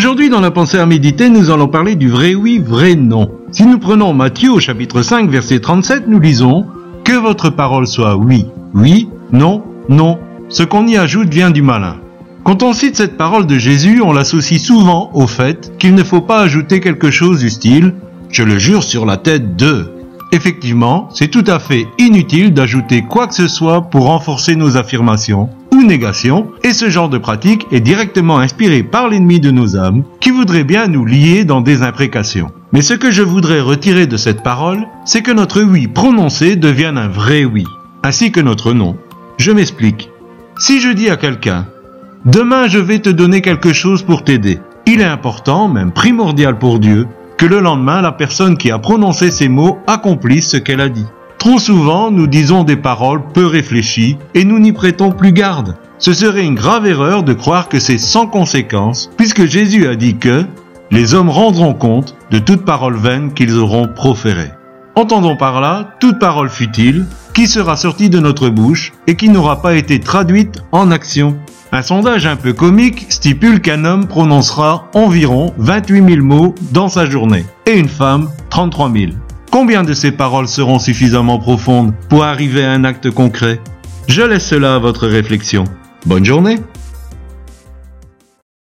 Aujourd'hui, dans la pensée à méditer, nous allons parler du vrai oui, vrai non. Si nous prenons Matthieu au chapitre 5, verset 37, nous lisons Que votre parole soit oui, oui, non, non. Ce qu'on y ajoute vient du malin. Quand on cite cette parole de Jésus, on l'associe souvent au fait qu'il ne faut pas ajouter quelque chose du style Je le jure sur la tête de. Effectivement, c'est tout à fait inutile d'ajouter quoi que ce soit pour renforcer nos affirmations ou négations, et ce genre de pratique est directement inspiré par l'ennemi de nos âmes, qui voudrait bien nous lier dans des imprécations. Mais ce que je voudrais retirer de cette parole, c'est que notre oui prononcé devienne un vrai oui, ainsi que notre non. Je m'explique. Si je dis à quelqu'un, demain je vais te donner quelque chose pour t'aider, il est important, même primordial pour Dieu, que le lendemain, la personne qui a prononcé ces mots accomplisse ce qu'elle a dit. Trop souvent, nous disons des paroles peu réfléchies et nous n'y prêtons plus garde. Ce serait une grave erreur de croire que c'est sans conséquence, puisque Jésus a dit que les hommes rendront compte de toute parole vaine qu'ils auront proférée. Entendons par là toute parole futile qui sera sortie de notre bouche et qui n'aura pas été traduite en action. Un sondage un peu comique stipule qu'un homme prononcera environ 28 000 mots dans sa journée et une femme 33 000. Combien de ces paroles seront suffisamment profondes pour arriver à un acte concret? Je laisse cela à votre réflexion. Bonne journée